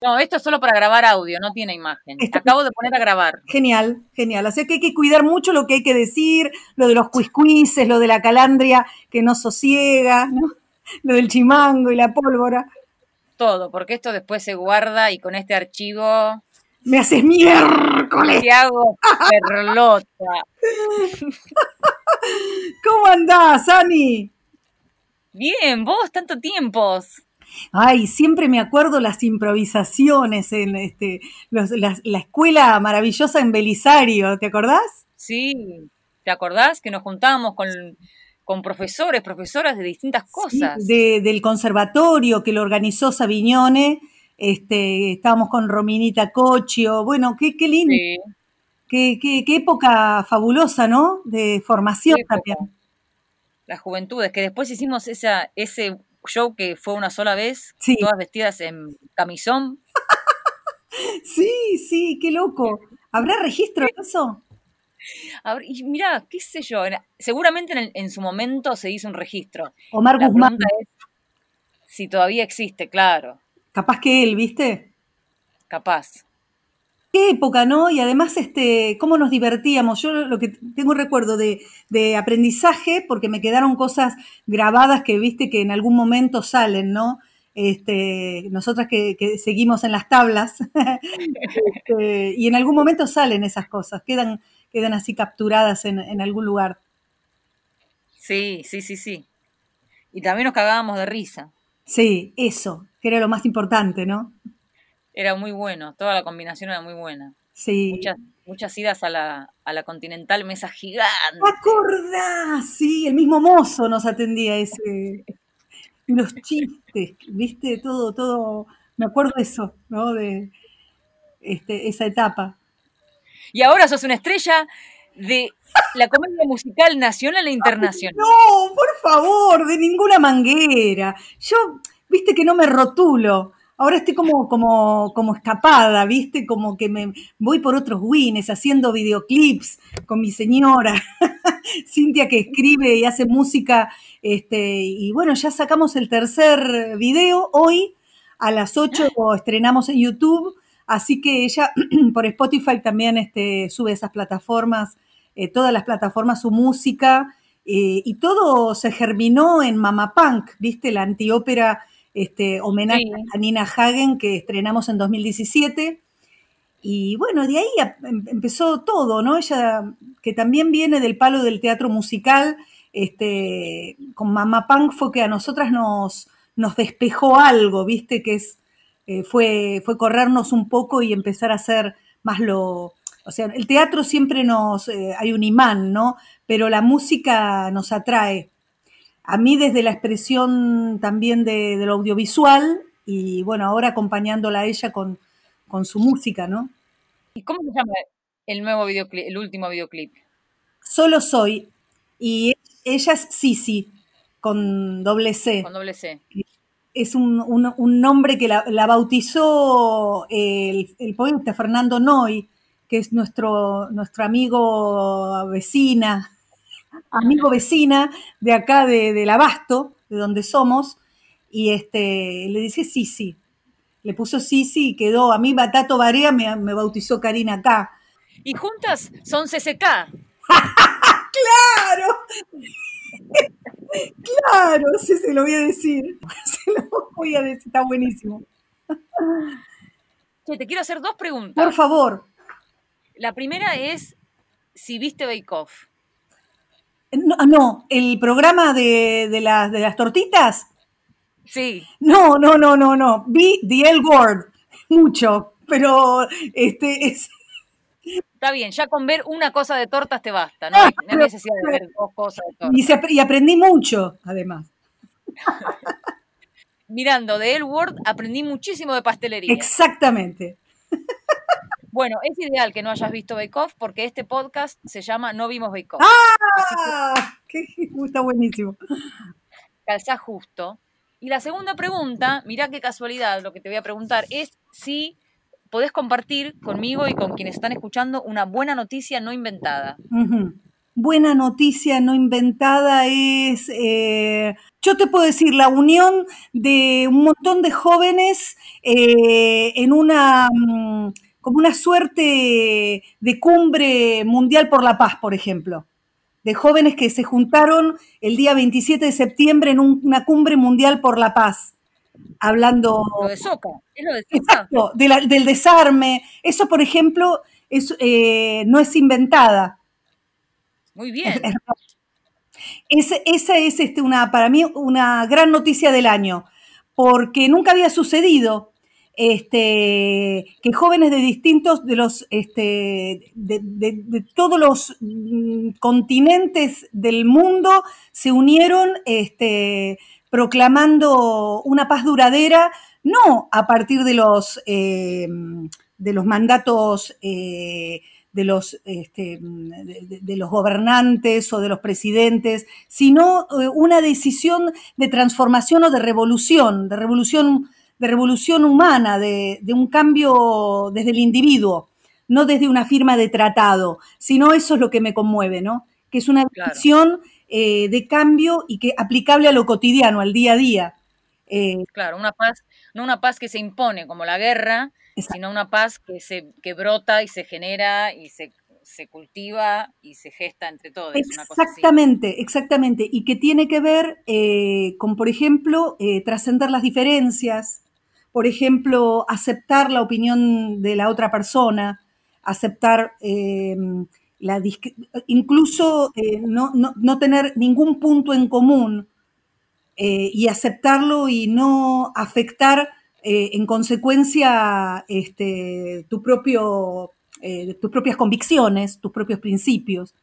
No, esto es solo para grabar audio, no tiene imagen. Acabo de poner a grabar. Genial, genial. Así que hay que cuidar mucho lo que hay que decir, lo de los cuiscuices, lo de la calandria que no sosiega, ¿no? lo del chimango y la pólvora. Todo, porque esto después se guarda y con este archivo... Me haces miércoles. Te hago perlota. ¿Cómo andás, Ani? Bien, vos, tanto tiempo. Ay, siempre me acuerdo las improvisaciones en este, la, escuela maravillosa en Belisario, ¿te acordás? Sí, ¿te acordás que nos juntábamos con, profesores, profesoras de distintas cosas? del conservatorio que lo organizó Savignone, este, estábamos con Rominita Cochio, bueno, qué, qué lindo. Qué, qué, época fabulosa, ¿no? De formación también. Las juventudes, que después hicimos esa, ese show que fue una sola vez, todas vestidas en camisón. sí, sí, qué loco. ¿Habrá registro de eso? Y mira, qué sé yo, seguramente en, su momento se hizo un registro. Omar Guzmán. si todavía existe, claro. Capaz que él, ¿viste? Capaz. Qué época, ¿no? Y además, este, cómo nos divertíamos. Yo lo que tengo un recuerdo de, aprendizaje, porque me quedaron cosas grabadas que viste que en algún momento salen, ¿no? Este, nosotras que, seguimos en las tablas, este, y en algún momento salen esas cosas, quedan, quedan así capturadas en, en algún lugar. Sí, sí, sí, sí. Y también nos cagábamos de risa. Sí, eso, que era lo más importante, ¿no? Era muy bueno, toda la combinación era muy buena. Sí. Muchas, muchas idas a la, a la Continental, mesa gigante. ¡Acordás! Sí, el mismo mozo nos atendía ese. Los chistes, ¿viste? Todo, todo. Me acuerdo de eso, ¿no? De este, esa etapa. Y ahora sos una estrella de la comedia musical nacional e internacional. no, por favor, de ninguna manguera. Yo, viste que no me rotulo ahora estoy como, como, como escapada, ¿viste? Como que me voy por otros wins, haciendo videoclips con mi señora, Cintia que escribe y hace música, este, y bueno, ya sacamos el tercer video hoy, a las 8 estrenamos en YouTube, así que ella por Spotify también este, sube esas plataformas, eh, todas las plataformas su música, eh, y todo se germinó en Mama Punk, ¿viste? La antiópera este, homenaje a Nina Hagen que estrenamos en 2017. Y bueno, de ahí em, empezó todo, ¿no? Ella, que también viene del palo del teatro musical, este, con Mamá Punk fue que a nosotras nos, nos despejó algo, ¿viste? Que es, eh, fue, fue corrernos un poco y empezar a hacer más lo... O sea, el teatro siempre nos... Eh, hay un imán, ¿no? Pero la música nos atrae a mí desde la expresión también de, lo audiovisual y bueno, ahora acompañándola a ella con, su música, ¿no? ¿Y cómo se llama el nuevo videoclip, el último videoclip? Solo soy. Y ella es Sisi, con doble C. Con doble C. Es un, nombre que la, bautizó el, el, poeta Fernando Noy, que es nuestro, nuestro amigo vecina, amigo vecina de acá de, del Abasto, de donde somos, y este, le dice sí, sí. Le puso sí, sí y quedó. A mí Batato Barea me, me bautizó Karina acá. Y juntas son CCK. ¡Claro! claro, sí se lo voy a decir. Se lo voy a decir, está buenísimo. te quiero hacer dos preguntas. Por favor. La primera es si viste Bake Off. No, ah, no, el programa de, de, las, de las tortitas. Sí. No, no, no, no, no. Vi The L Word, mucho, pero este es... Está bien, ya con ver una cosa de tortas te basta, no hay, necesidad de ver dos cosas de tortas. Y, aprendí mucho, además. Mirando The L Word aprendí muchísimo de pastelería. Exactamente. Bueno, es ideal que no hayas visto Bake Off porque este podcast se llama No vimos Bake Off. ¡Ah! Que, está buenísimo. Calza justo. Y la segunda pregunta, mirá qué casualidad lo que te voy a preguntar, es si podés compartir conmigo y con quienes están escuchando una buena noticia no inventada. Buena noticia no inventada es... Eh, yo te puedo decir, la unión de un montón de jóvenes eh, en una, mm, como una suerte de cumbre mundial por la paz, por ejemplo. De jóvenes que se juntaron el día 27 de septiembre en una cumbre mundial por la paz hablando... Lo de Soca, es lo de Soca. Exacto, del desarme. Eso, por ejemplo, es, eh, no es inventada. Muy bien. esa es este, una, para mí una gran noticia del año, porque nunca había sucedido este, que jóvenes de distintos, de los, este, de, de, todos los mm, continentes del mundo se unieron este, proclamando una paz duradera, no a partir de los, eh, de los mandatos eh, de, los, de, los gobernantes o de los presidentes, sino eh, una decisión de transformación o de revolución, de revolución, de revolución humana, de, un cambio desde el individuo, no desde una firma de tratado, sino eso es lo que me conmueve, ¿no? Que es una decisión eh, de cambio y que aplicable a lo cotidiano, al día a día. Eh, claro, una paz, no una paz que se impone como la guerra, sino una paz que se que brota y se genera y se, cultiva y se gesta entre todos. Exactamente, exactamente. Y que tiene que ver eh, con, por ejemplo, trascender las diferencias, por ejemplo, aceptar la opinión de la otra persona, aceptar incluso eh, no, tener ningún punto en común eh, y aceptarlo y no afectar eh, en consecuencia este, tu propio, tus propias convicciones, tus propios principios,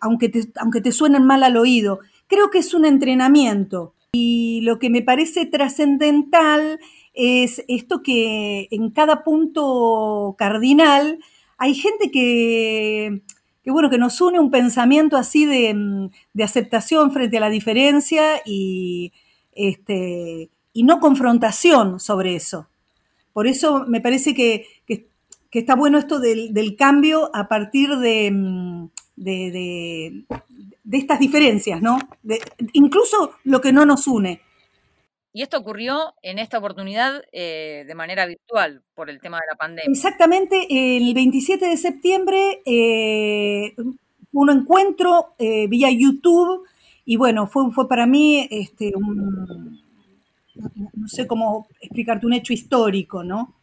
aunque, te, aunque te suenen mal al oído. Creo que es un entrenamiento y lo que me parece trascendental es esto que en cada punto cardinal hay gente que, bueno, que nos une un pensamiento así de, aceptación frente a la diferencia y, este, y no confrontación sobre eso. Por eso me parece que, está bueno esto del, cambio a partir de, de, estas diferencias, ¿no? incluso lo que no nos une. Y esto ocurrió en esta oportunidad eh, de manera virtual por el tema de la pandemia. Exactamente, el 27 de septiembre eh, un encuentro eh, vía YouTube y bueno, fue, fue para mí este, un, no sé cómo explicarte, un hecho histórico, ¿no?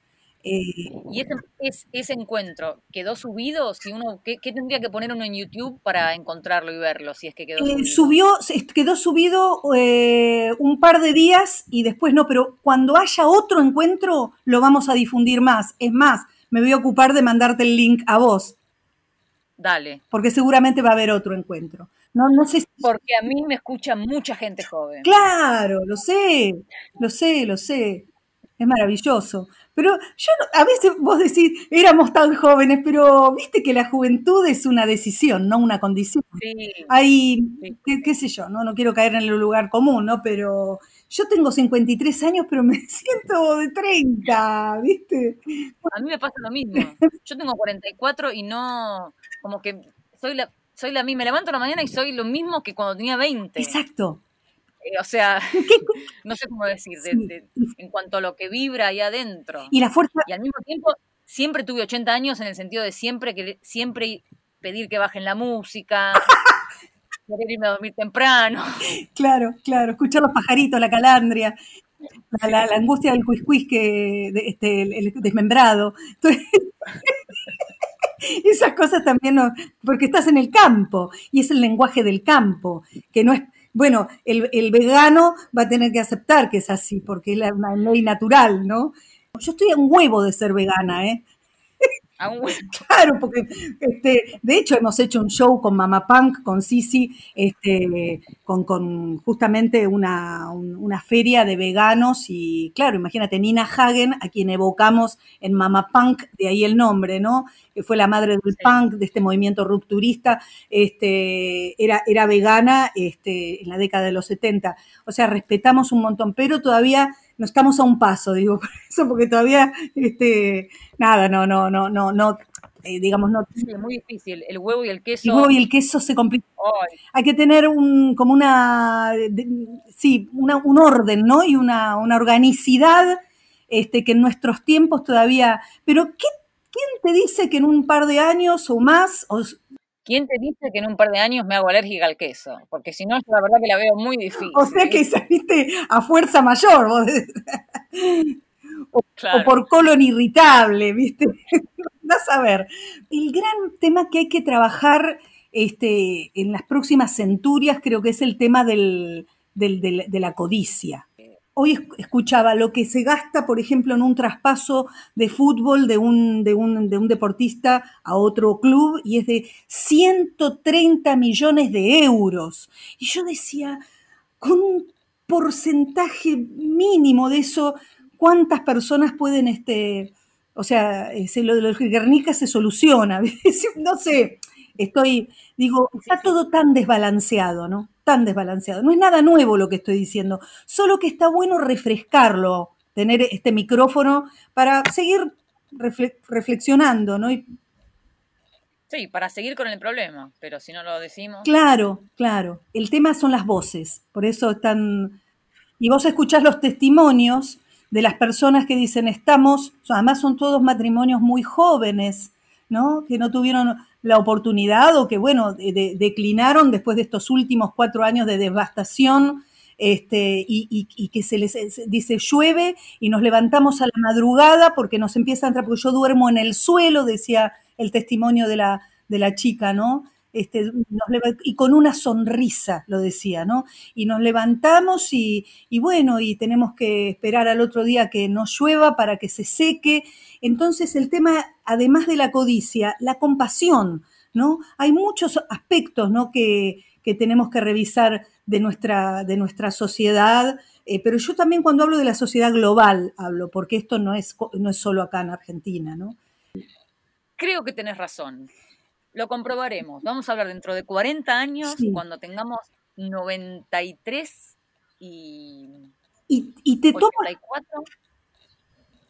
Eh, y ese, ese, encuentro, ¿quedó subido? Si uno, ¿qué, tendría que poner uno en YouTube para encontrarlo y verlo? Si es que quedó eh, subido. Subió, quedó subido eh, un par de días y después no, pero cuando haya otro encuentro lo vamos a difundir más. Es más, me voy a ocupar de mandarte el link a vos. Dale. Porque seguramente va a haber otro encuentro. No, no sé Porque a mí me escucha mucha gente joven. Claro, lo sé, lo sé, lo sé. Es maravilloso. Pero yo, a veces vos decís, éramos tan jóvenes, pero viste que la juventud es una decisión, no una condición. Sí. Hay, Qué, sé yo, ¿no? no quiero caer en el lugar común, ¿no? Pero yo tengo 53 años, pero me siento de 30, ¿viste? A mí me pasa lo mismo. Yo tengo 44 y no, como que soy la, soy la misma. Me levanto en la mañana y soy lo mismo que cuando tenía 20. Exacto. Eh, o sea, no sé cómo decir, en cuanto a lo que vibra ahí adentro. Y la fuerza. Y al mismo tiempo, siempre tuve 80 años en el sentido de siempre que siempre pedir que bajen la música, querer irme a dormir temprano. Claro, claro, escuchar los pajaritos, la calandria. La, angustia del cuiscuis que este, el, desmembrado. esas cosas también no, porque estás en el campo y es el lenguaje del campo, que no es bueno, el, vegano va a tener que aceptar que es así, porque es una ley natural, ¿no? Yo estoy un huevo de ser vegana, ¿eh? A un huevo. Claro, porque este, de hecho hemos hecho un show con Mama Punk, con Sisi, este, con, con justamente una, una, feria de veganos y claro, imagínate, Nina Hagen, a quien evocamos en Mama Punk, de ahí el nombre, ¿no? que fue la madre del punk, de este movimiento rupturista, este, era, era vegana este, en la década de los 70. O sea, respetamos un montón, pero todavía no estamos a un paso, digo, por eso, porque todavía, este, nada, no, no, no, no, no. eh, digamos, no. Es muy difícil. El huevo y el queso. El huevo y el queso se complican. Hay que tener un, como una, sí, una, un orden, ¿no? Y una, una organicidad este, que en nuestros tiempos todavía. Pero, ¿qué, ¿quién te dice que en un par de años o más, o, ¿Quién te dice que en un par de años me hago alérgica al queso? Porque si no, yo la verdad que la veo muy difícil. O sea que saliste a fuerza mayor, vos. O, por colon irritable, ¿viste? Vas a ver. El gran tema que hay que trabajar este, en las próximas centurias creo que es el tema del, de la codicia. Hoy escuchaba lo que se gasta, por ejemplo, en un traspaso de fútbol de un, de un, de un deportista a otro club y es de 130 millones de euros. Y yo decía, con un porcentaje mínimo de eso, ¿cuántas personas pueden, este, o sea, lo de los Guernica se soluciona? no sé, estoy, digo, está todo tan desbalanceado, ¿no? Tan desbalanceado. No es nada nuevo lo que estoy diciendo, solo que está bueno refrescarlo, tener este micrófono para seguir reflexionando, ¿no? sí, para seguir con el problema, pero si no lo decimos. Claro, claro. El tema son las voces, por eso están. Y vos escuchás los testimonios de las personas que dicen estamos, además son todos matrimonios muy jóvenes, ¿no? Que no tuvieron la oportunidad o que, bueno, declinaron después de estos últimos cuatro años de devastación este, y, que se les dice llueve y nos levantamos a la madrugada porque nos empieza a entrar, porque yo duermo en el suelo, decía el testimonio de la, de la chica, ¿no? Este, y con una sonrisa, lo decía, ¿no? Y nos levantamos y, bueno, y tenemos que esperar al otro día que no llueva para que se seque. Entonces el tema, además de la codicia, la compasión, ¿no? Hay muchos aspectos, ¿no? Que, que tenemos que revisar de nuestra, de nuestra sociedad, eh, pero yo también cuando hablo de la sociedad global hablo, porque esto no es, no es solo acá en Argentina, ¿no? Creo que tenés razón. Lo comprobaremos. Vamos a hablar dentro de 40 años, cuando tengamos 93 y, y, y te 84. Tomo,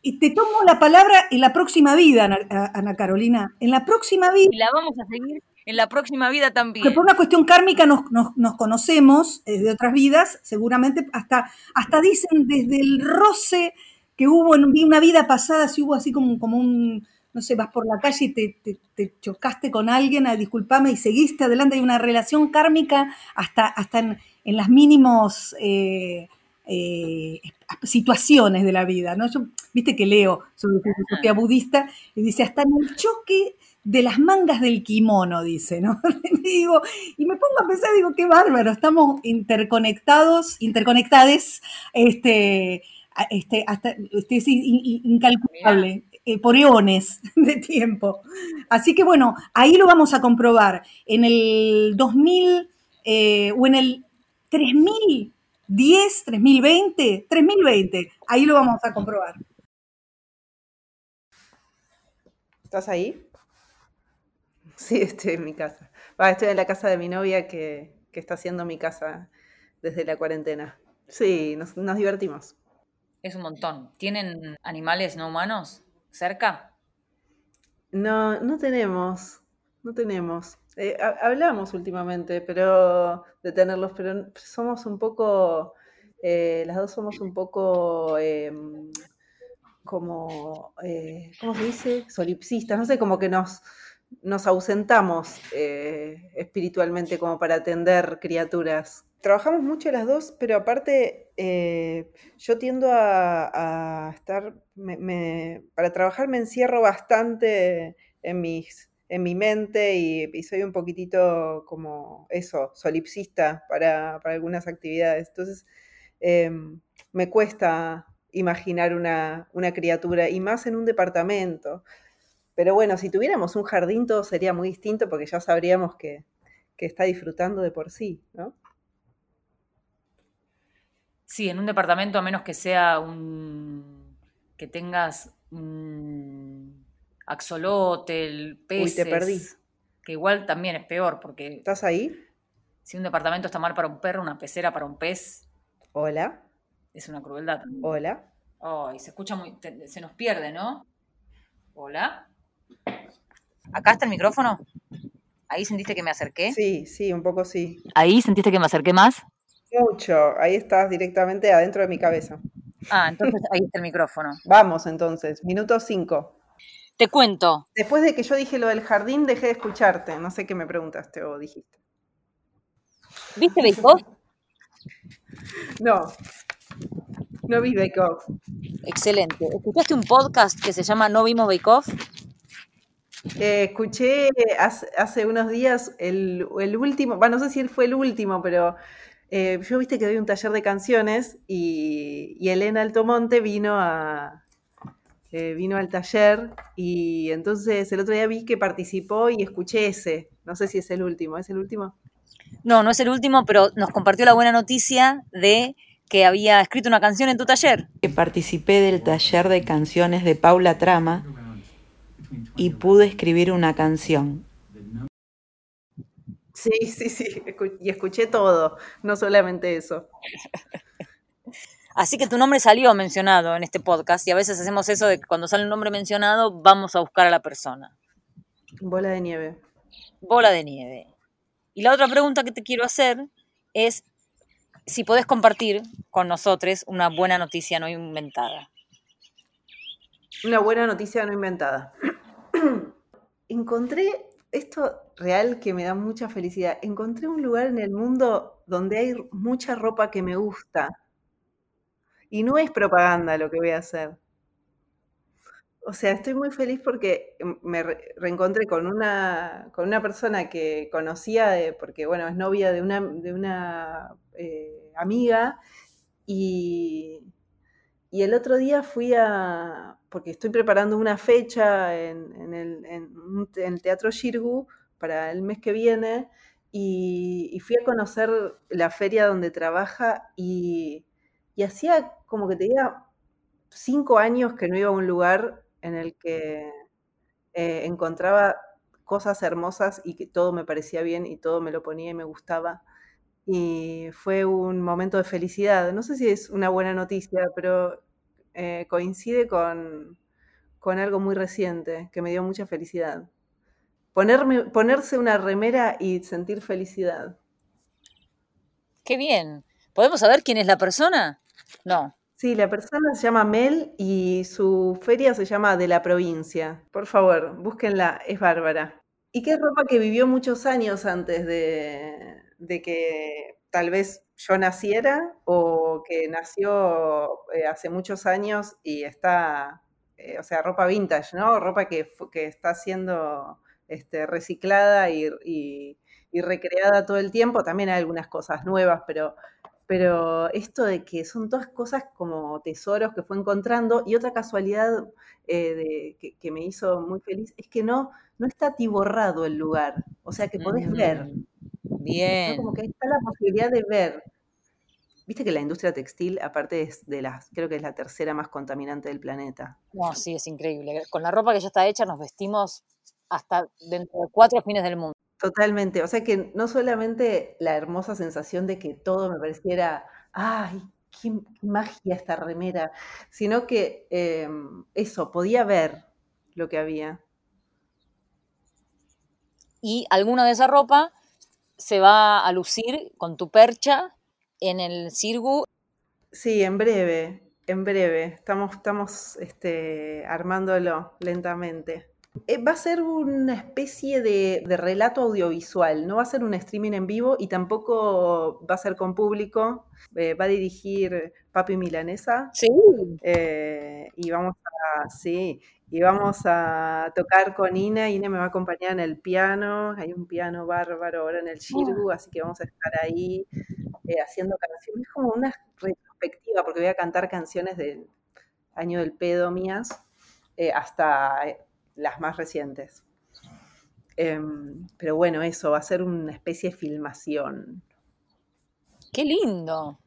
y te tomo la palabra en la próxima vida, Ana, Carolina. En la próxima vida. Y la vamos a seguir en la próxima vida también. Que por una cuestión kármica nos, nos, conocemos eh, de otras vidas, seguramente hasta, hasta dicen desde el roce que hubo en una vida pasada, si hubo así como, como un, no sé, vas por la calle y te, chocaste con alguien, a, disculpame, y seguiste adelante, hay una relación kármica hasta, hasta en, en las mínimos eh, eh, situaciones de la vida, ¿no? Yo, viste que leo sobre filosofía budista y dice, hasta en el choque de las mangas del kimono, dice, ¿no? y, digo, y me pongo a pensar, digo, qué bárbaro, estamos interconectados, interconectades, este, este, hasta, este, es incalculable. Eh, por eones de tiempo. Así que bueno, ahí lo vamos a comprobar. En el 2000 eh, o en el 3010, 3020, 3020, ahí lo vamos a comprobar. ¿Estás ahí? Sí, estoy en mi casa. estoy en la casa de mi novia que, está haciendo mi casa desde la cuarentena. Sí, nos, nos divertimos. Es un montón. ¿Tienen animales no humanos? Cerca? No, no tenemos, no tenemos. Eh, hablamos últimamente, pero de tenerlos, pero somos un poco, eh, las dos somos un poco em, como, eh, ¿cómo se dice? Solipsistas, no sé, como que nos, nos ausentamos espiritualmente como para atender criaturas trabajamos mucho las dos, pero aparte eh, yo tiendo a, estar, para trabajar me encierro bastante en, mis, en mi mente y, soy un poquitito como eso, solipsista para, algunas actividades. Entonces em, me cuesta imaginar una, criatura y más en un departamento. Pero bueno, si tuviéramos un jardín todo sería muy distinto porque ya sabríamos que, que está disfrutando de por sí, ¿no? Sí, en un departamento, a menos que sea un. que tengas un axolotl, peces. Uy, te perdí. Que igual también es peor, porque. ¿Estás ahí? Si un departamento está mal para un perro, una pecera para un pez. Hola. Es una crueldad. Hola. Ay, se escucha muy. se nos pierde, ¿no? Hola. ¿Acá está el micrófono? ¿Ahí sentiste que me acerqué? Sí, sí, un poco sí. ¿Ahí sentiste que me acerqué más? Mucho. Ahí estás directamente adentro de mi cabeza. Ah, entonces ahí está el micrófono. Vamos entonces, minuto cinco. Te cuento. Después de que yo dije lo del jardín, dejé de escucharte. No sé qué me preguntaste o dijiste. ¿Viste Bake Off? No, no vi Bake Off. Excelente. ¿Escuchaste un podcast que se llama No Vimos Bake Off? Eh, escuché hace, unos días el, último, bueno, no sé si fue el último, pero eh, yo viste que doy un taller de canciones y, Elena Altomonte vino a eh, vino al taller y entonces el otro día vi que participó y escuché ese. No sé si es el último, ¿es el último? No, no es el último, pero nos compartió la buena noticia de que había escrito una canción en tu taller. Que participé del taller de canciones de Paula Trama y pude escribir una canción. Sí, sí, sí, y escuché todo, no solamente eso. Así que tu nombre salió mencionado en este podcast y a veces hacemos eso de que cuando sale un nombre mencionado vamos a buscar a la persona. Bola de nieve. Bola de nieve. Y la otra pregunta que te quiero hacer es si podés compartir con nosotros una buena noticia no inventada. Una buena noticia no inventada. Encontré esto real que me da mucha felicidad. Encontré un lugar en el mundo donde hay mucha ropa que me gusta. Y no es propaganda lo que voy a hacer. O sea, estoy muy feliz porque me reencontré con una, con una persona que conocía, porque bueno, es novia de una, de una eh, amiga, y, y el otro día fui a, porque estoy preparando una fecha en, el, Teatro Shirgu para el mes que viene y, fui a conocer la feria donde trabaja y, hacía como que tenía cinco años que no iba a un lugar en el que eh, encontraba cosas hermosas y que todo me parecía bien y todo me lo ponía y me gustaba. Y fue un momento de felicidad. No sé si es una buena noticia, pero eh, coincide con, algo muy reciente que me dio mucha felicidad. Ponerme, ponerse una remera y sentir felicidad. Qué bien. ¿Podemos saber quién es la persona? No. Sí, la persona se llama Mel y su feria se llama De la Provincia. Por favor, búsquenla, es bárbara. Y qué ropa que vivió muchos años antes de, de que tal vez yo naciera o que nació eh, hace muchos años y está, eh, o sea, ropa vintage, ¿no? Ropa que, que está siendo este, reciclada y, recreada todo el tiempo. También hay algunas cosas nuevas, pero, pero esto de que son todas cosas como tesoros que fue encontrando y otra casualidad eh, de, que, me hizo muy feliz es que no, no está atiborrado el lugar, o sea que podés ver. Bien. Como que está la posibilidad de ver. Viste que la industria textil, aparte es de las, creo que es la tercera más contaminante del planeta. No, sí, es increíble. Con la ropa que ya está hecha nos vestimos hasta dentro de cuatro fines del mundo. Totalmente. O sea que no solamente la hermosa sensación de que todo me pareciera, ay, qué, magia esta remera, sino que em, eso, podía ver lo que había. Y alguna de esa ropa se va a lucir con tu percha en el Cirgu. Sí, en breve, en breve. Estamos, estamos este, armándolo lentamente. Eh, va a ser una especie de, relato audiovisual, no va a ser un streaming en vivo y tampoco va a ser con público. Eh, va a dirigir Papi Milanesa. Sí. Eh, y vamos a, sí, y vamos a tocar con Ina. Ina me va a acompañar en el piano. Hay un piano bárbaro ahora en el Shirgu, ah. así que vamos a estar ahí eh, haciendo canciones. Es como una retrospectiva, porque voy a cantar canciones del año del pedo mías eh, hasta eh, las más recientes. Em, pero bueno, eso va a ser una especie de filmación. ¡Qué lindo!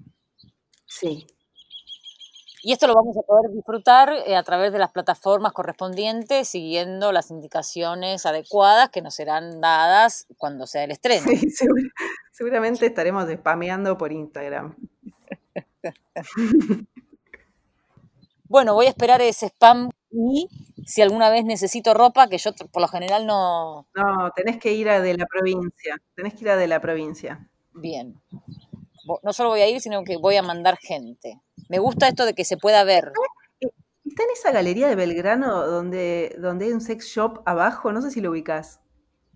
Sí, y esto lo vamos a poder disfrutar eh, a través de las plataformas correspondientes, siguiendo las indicaciones adecuadas que nos serán dadas cuando sea el estreno. Sí, seguramente estaremos spameando por Instagram. bueno, voy a esperar ese spam y si alguna vez necesito ropa, que yo por lo general no... No, tenés que ir a de la provincia, tenés que ir a de la provincia. Bien. No solo voy a ir, sino que voy a mandar gente. Me gusta esto de que se pueda ver. Está en esa galería de Belgrano donde, donde hay un sex shop abajo, no sé si lo ubicas.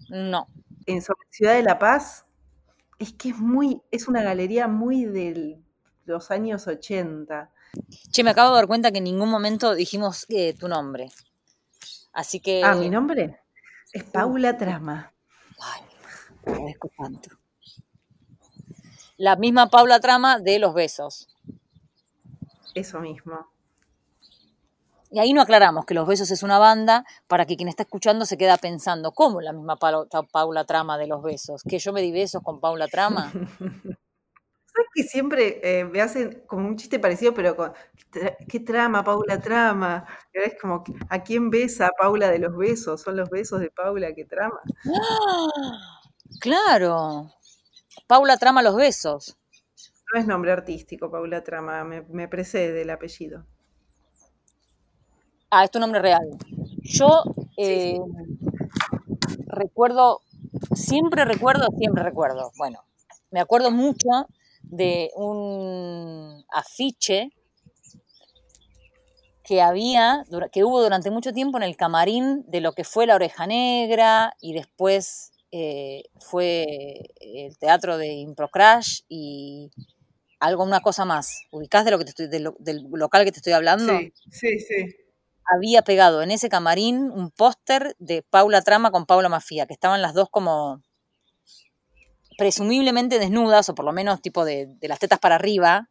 No. En Ciudad de La Paz. Es que es muy, es una galería muy de los años 80. Che, me acabo de dar cuenta que en ningún momento dijimos eh, tu nombre. Así que. Ah, mi nombre es Paula Trama. Ay, agradezco tanto. La misma Paula Trama de Los Besos. Eso mismo. Y ahí no aclaramos que Los Besos es una banda para que quien está escuchando se queda pensando, ¿cómo la misma Paula, Trama de Los Besos? ¿Que yo me di besos con Paula Trama? ¿Sabes que siempre eh, me hacen como un chiste parecido, pero con ¿qué trama, Paula Trama? Es como, ¿a quién besa Paula de los besos? Son los besos de Paula que trama. ¡Ah! Claro. Paula Trama los besos. No es nombre artístico, Paula Trama, me precede el apellido. Ah, es tu nombre real. Yo eh, recuerdo, siempre recuerdo, siempre recuerdo. Bueno, me acuerdo mucho de un afiche que había, que hubo durante mucho tiempo en el camarín de lo que fue La Oreja Negra y después eh, fue el teatro de Improcrash y algo, una cosa más. ¿Ubicás de lo que te estoy, del local que te estoy hablando? Sí, sí, sí había pegado en ese camarín un póster de Paula Trama con Paula Mafia, que estaban las dos como presumiblemente desnudas, o por lo menos tipo de, las tetas para arriba,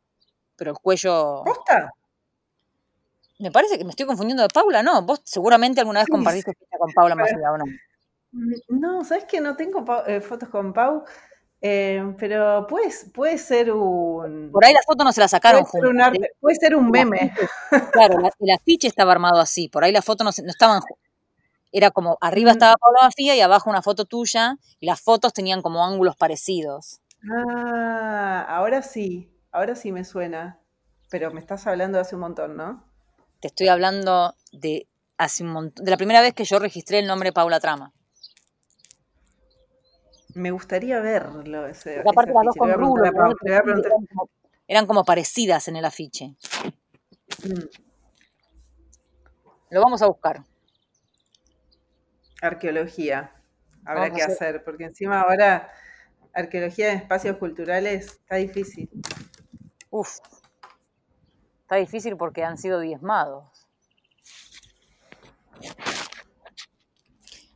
pero el cuello... ¿Posta? Me parece que me estoy confundiendo de Paula, ¿no? Vos seguramente alguna vez compartiste con Paula Mafia, ¿o no? No, ¿sabes que no tengo eh, fotos con Pau? Eh, pero puede, puede ser un. Por ahí la foto no se la sacaron puede Ser un puede ser un meme. claro, el afiche estaba armado así. Por ahí la foto no, no estaban. Era como arriba estaba Pablo Bafía y abajo una foto tuya. Y las fotos tenían como ángulos parecidos. Ah, ahora sí. Ahora sí me suena. Pero me estás hablando de hace un montón, ¿no? Te estoy hablando de hace un montón. De la primera vez que yo registré el nombre Paula Trama. Me gustaría verlo. Ese, aparte las dos con eran, como, parecidas en el afiche. Mm. Lo vamos a buscar. Arqueología. Habrá que hacer, porque encima ahora arqueología en espacios culturales está difícil. Uf. Está difícil porque han sido diezmados.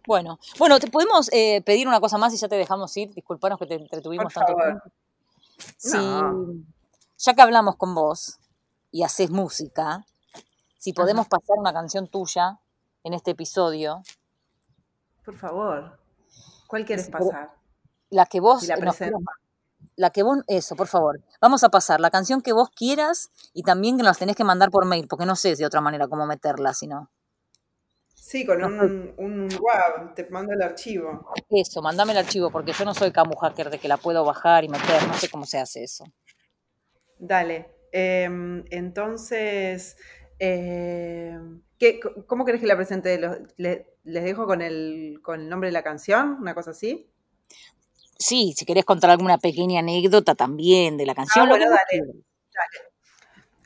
Bueno, bueno, te podemos eh, pedir una cosa más y ya te dejamos ir. Disculpanos que te entretuvimos tanto tiempo. Sí, ya que hablamos con vos y haces música, si podemos pasar una canción tuya en este episodio. Por favor. ¿Cuál quieres pasar? La que vos. la, la que vos, eso, por favor. Vamos a pasar la canción que vos quieras y también que nos tenés que mandar por mail, porque no sé de otra manera cómo meterla, si no. Sí, con un, un wow, te mando el archivo. Eso, mandame el archivo, porque yo no soy Camu Hacker de que la puedo bajar y meter, no sé cómo se hace eso. Dale. Em, entonces, em, ¿qué, ¿cómo querés que la presente? ¿Les dejo con el, con el nombre de la canción? ¿Una cosa así? Sí, si querés contar alguna pequeña anécdota también de la canción. Ah, bueno, dale,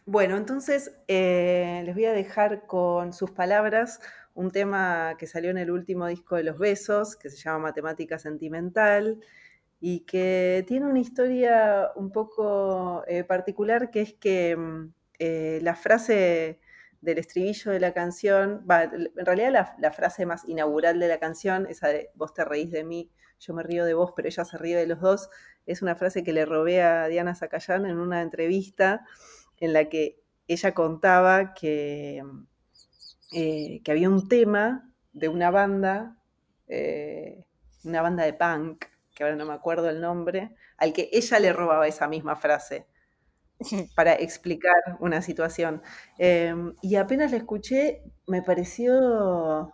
Bueno, entonces eh, les voy a dejar con sus palabras un tema que salió en el último disco de Los Besos, que se llama Matemática Sentimental, y que tiene una historia un poco eh, particular, que es que mm, eh, la frase del estribillo de la canción, en realidad la, frase más inaugural de la canción, esa de vos te reís de mí, yo me río de vos, pero ella se ríe de los dos, es una frase que le robé a Diana Zacayán en una entrevista en la que ella contaba que mm, eh, que había un tema de una banda, eh, una banda de punk, que ahora no me acuerdo el nombre, al que ella le robaba esa misma frase para explicar una situación. Em, y apenas la escuché, me pareció,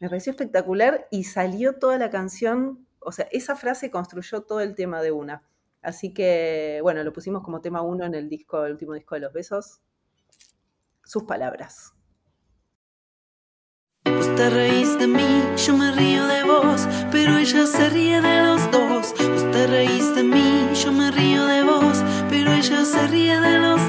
me pareció espectacular y salió toda la canción, o sea, esa frase construyó todo el tema de una. Así que, bueno, lo pusimos como tema uno en el disco, el último disco de los besos. Sus palabras. Te reís de mí, yo me río de vos, pero ella se ríe de los dos. Vos te reís de mí, yo me río de vos, pero ella se ríe de los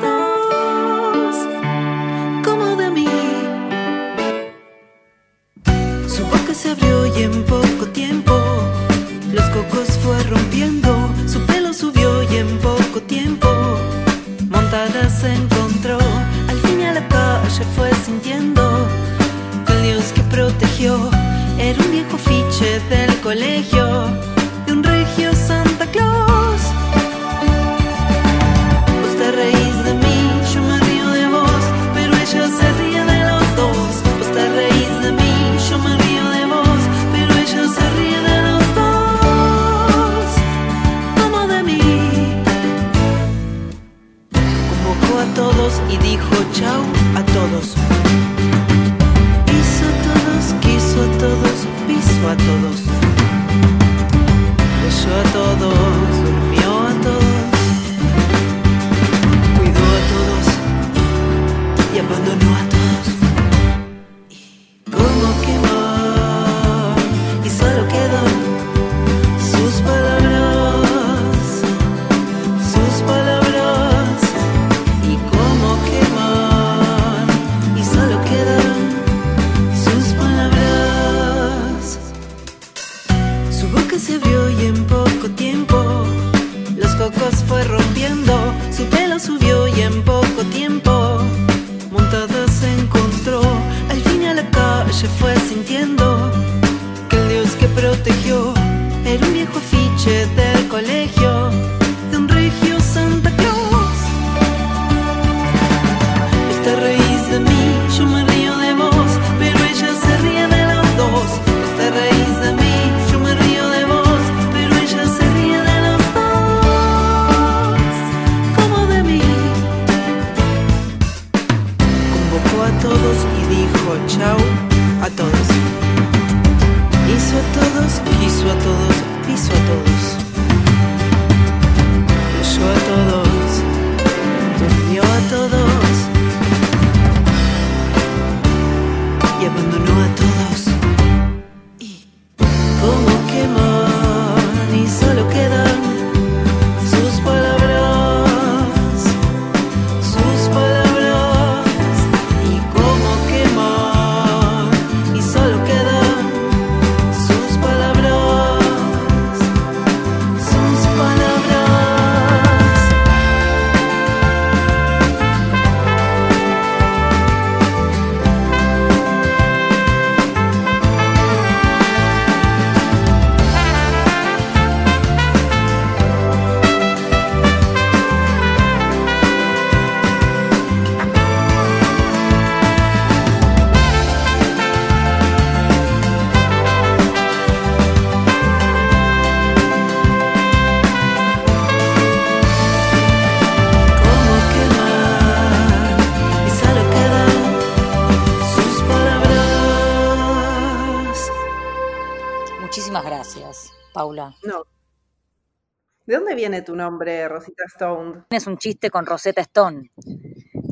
dónde viene tu nombre, Rosita Stone? Es un chiste con Rosetta Stone,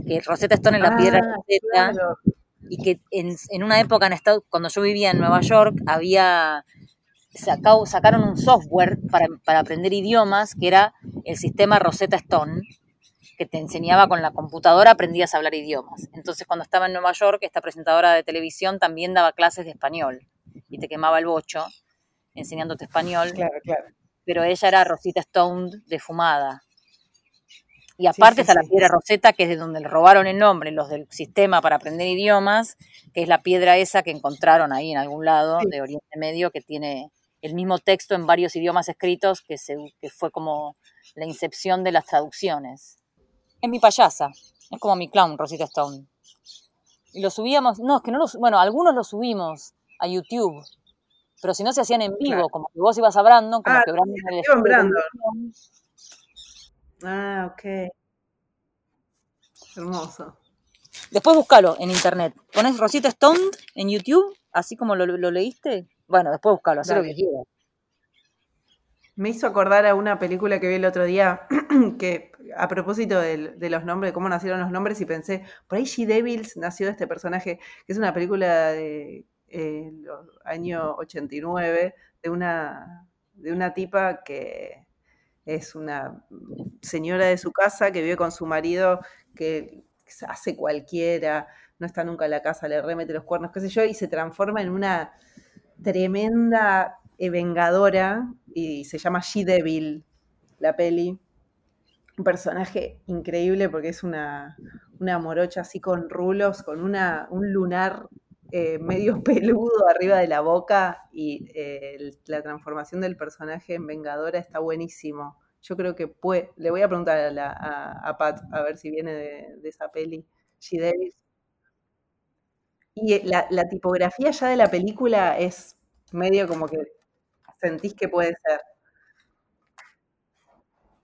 que Rosetta Stone es la piedra Ah, Rosetta, claro. y que en, en una época en Estados, cuando yo vivía en Nueva York, había sacado, sacaron un software para, para aprender idiomas que era el sistema Rosetta Stone, que te enseñaba con la computadora, aprendías a hablar idiomas. Entonces, cuando estaba en Nueva York, esta presentadora de televisión también daba clases de español y te quemaba el bocho enseñándote español, Claro, claro. Pero ella era Rosita Stone de fumada. Y aparte sí, está la piedra Rosetta, que es de donde le robaron el nombre los del sistema para aprender idiomas, que es la piedra esa que encontraron ahí en algún lado de Oriente Medio, que tiene el mismo texto en varios idiomas escritos, que, se, que fue como la incepción de las traducciones. Es mi payasa, es como mi clown, Rosita Stone. Y lo subíamos, no, es que no lo, bueno, algunos lo subimos a YouTube, pero si no se hacían en vivo, Claro. como que vos ibas a Brandon, como Ah, que Brandon sí, en de Ah, ok. Hermoso. Después búscalo en internet. Pones Rosita Stone en YouTube, así como lo, lo leíste. Bueno, después búscalo, haz lo que quieras. Me hizo acordar a una película que vi el otro día, que a propósito del- de, los nombres, de cómo nacieron los nombres, y pensé, por ahí She Devils nació de este personaje, que es una película de, eh, año 89, de una, de una tipa que es una señora de su casa que vive con su marido, que hace cualquiera, no está nunca en la casa, le remete los cuernos, qué sé yo, y se transforma en una tremenda eh, vengadora y se llama She-Devil, la peli. Un personaje increíble porque es una, una morocha así con rulos, con una, un lunar eh, medio peludo arriba de la boca y eh, la transformación del personaje en Vengadora está buenísimo. Yo creo que puede, le voy a preguntar a, Pat a ver si viene de, esa peli, She Davis. Y eh, la, tipografía ya de la película es medio como que sentís que puede ser.